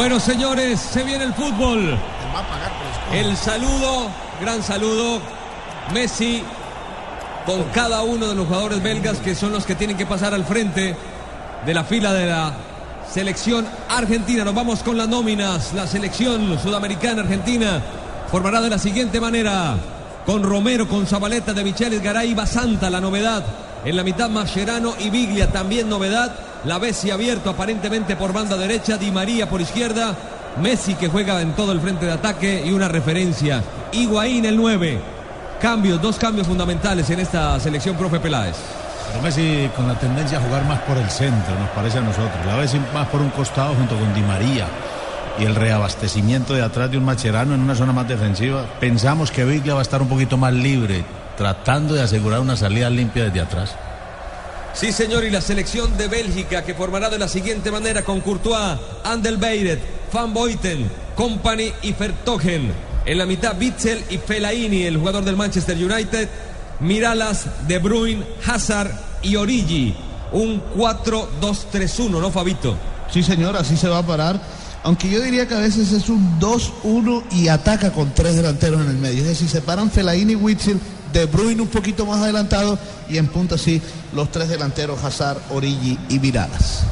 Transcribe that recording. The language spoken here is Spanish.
Bueno, señores, se viene el fútbol. El saludo, gran saludo. Messi con cada uno de los jugadores belgas que son los que tienen que pasar al frente de la fila de la selección argentina. Nos vamos con las nóminas. La selección sudamericana argentina formará de la siguiente manera. Con Romero, con Zabaleta de Micheles, Garay, Basanta, la novedad. En la mitad Mascherano y Biglia, también novedad. La Bessi abierto aparentemente por banda derecha, Di María por izquierda. Messi que juega en todo el frente de ataque y una referencia. Higuaín el 9. Cambios, dos cambios fundamentales en esta selección, profe Peláez. Pero Messi con la tendencia a jugar más por el centro, nos parece a nosotros. La Bessi más por un costado junto con Di María y el reabastecimiento de atrás de un Macherano en una zona más defensiva. Pensamos que Biglia va a estar un poquito más libre, tratando de asegurar una salida limpia desde atrás. Sí, señor, y la selección de Bélgica que formará de la siguiente manera con Courtois, Andelbeiret, Van Boyten, Company y Vertogen. En la mitad, Bitzel y Fellaini, el jugador del Manchester United. Miralas, De Bruyne, Hazard y Origi. Un 4-2-3-1, ¿no, Fabito? Sí, señor, así se va a parar. Aunque yo diría que a veces es un 2-1 y ataca con tres delanteros en el medio. Es decir, se paran Fellaini y Witzel, De Bruyne un poquito más adelantado y en punta sí los tres delanteros Hazard, Origi y Miralas.